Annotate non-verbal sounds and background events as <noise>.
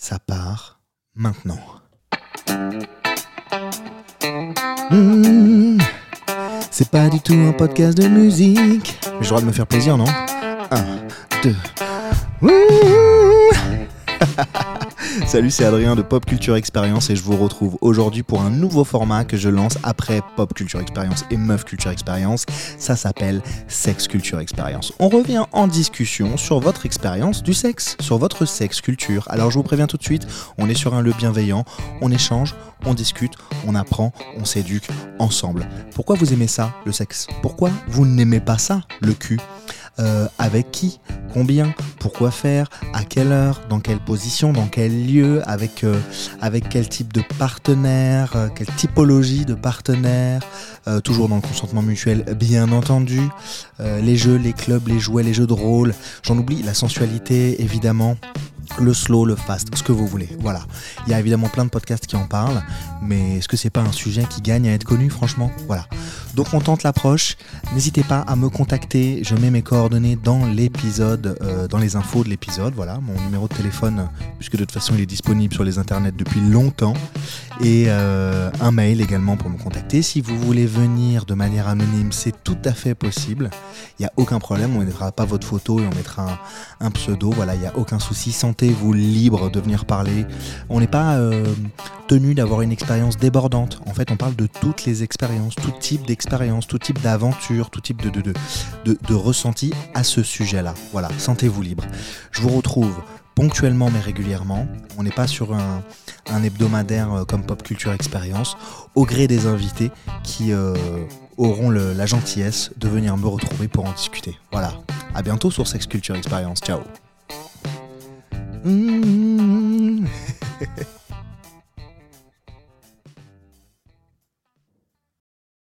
ça part maintenant. Hmm. C'est pas du tout un podcast de musique. J'ai le droit de me faire plaisir, non? 1, 2. <laughs> Salut, c'est Adrien de Pop Culture Experience et je vous retrouve aujourd'hui pour un nouveau format que je lance après Pop Culture Experience et Meuf Culture Experience. Ça s'appelle Sex Culture Experience. On revient en discussion sur votre expérience du sexe, sur votre sex culture. Alors je vous préviens tout de suite, on est sur un lieu bienveillant, on échange, on discute, on apprend, on s'éduque ensemble. Pourquoi vous aimez ça, le sexe? Pourquoi vous n'aimez pas ça, le cul? Euh, avec qui, combien, pourquoi faire, à quelle heure, dans quelle position, dans quel lieu, avec, euh, avec quel type de partenaire, euh, quelle typologie de partenaire, toujours dans le consentement mutuel bien entendu, les jeux, les clubs, les jouets, les jeux de rôle, j'en oublie, la sensualité évidemment, le slow, le fast, ce que vous voulez. Voilà. Il y a évidemment plein de podcasts qui en parlent, mais est-ce que c'est pas un sujet qui gagne à être connu, franchement? Voilà. Donc on tente l'approche. N'hésitez pas à me contacter. Je mets mes coordonnées dans l'épisode, euh, dans les infos de l'épisode. Voilà, mon numéro de téléphone, puisque de toute façon il est disponible sur les internets depuis longtemps. Et euh, un mail également pour me contacter. Si vous voulez venir de manière anonyme, c'est tout à fait possible. Il n'y a aucun problème. On ne mettra pas votre photo et on mettra un, pseudo. Voilà, il n'y a aucun souci. Sentez-vous libre de venir parler. On n'est pas euh, tenu d'avoir une expérience débordante. En fait, on parle de toutes les expériences, tout type d'expérience, tout type d'aventure, tout type de, de, de, de ressenti à ce sujet-là. Voilà, sentez-vous libre. Je vous retrouve ponctuellement mais régulièrement. On n'est pas sur un, hebdomadaire euh, comme Pop Culture Experience, au gré des invités qui euh, auront la gentillesse de venir me retrouver pour en discuter. Voilà, à bientôt sur Sex Culture Experience. Ciao.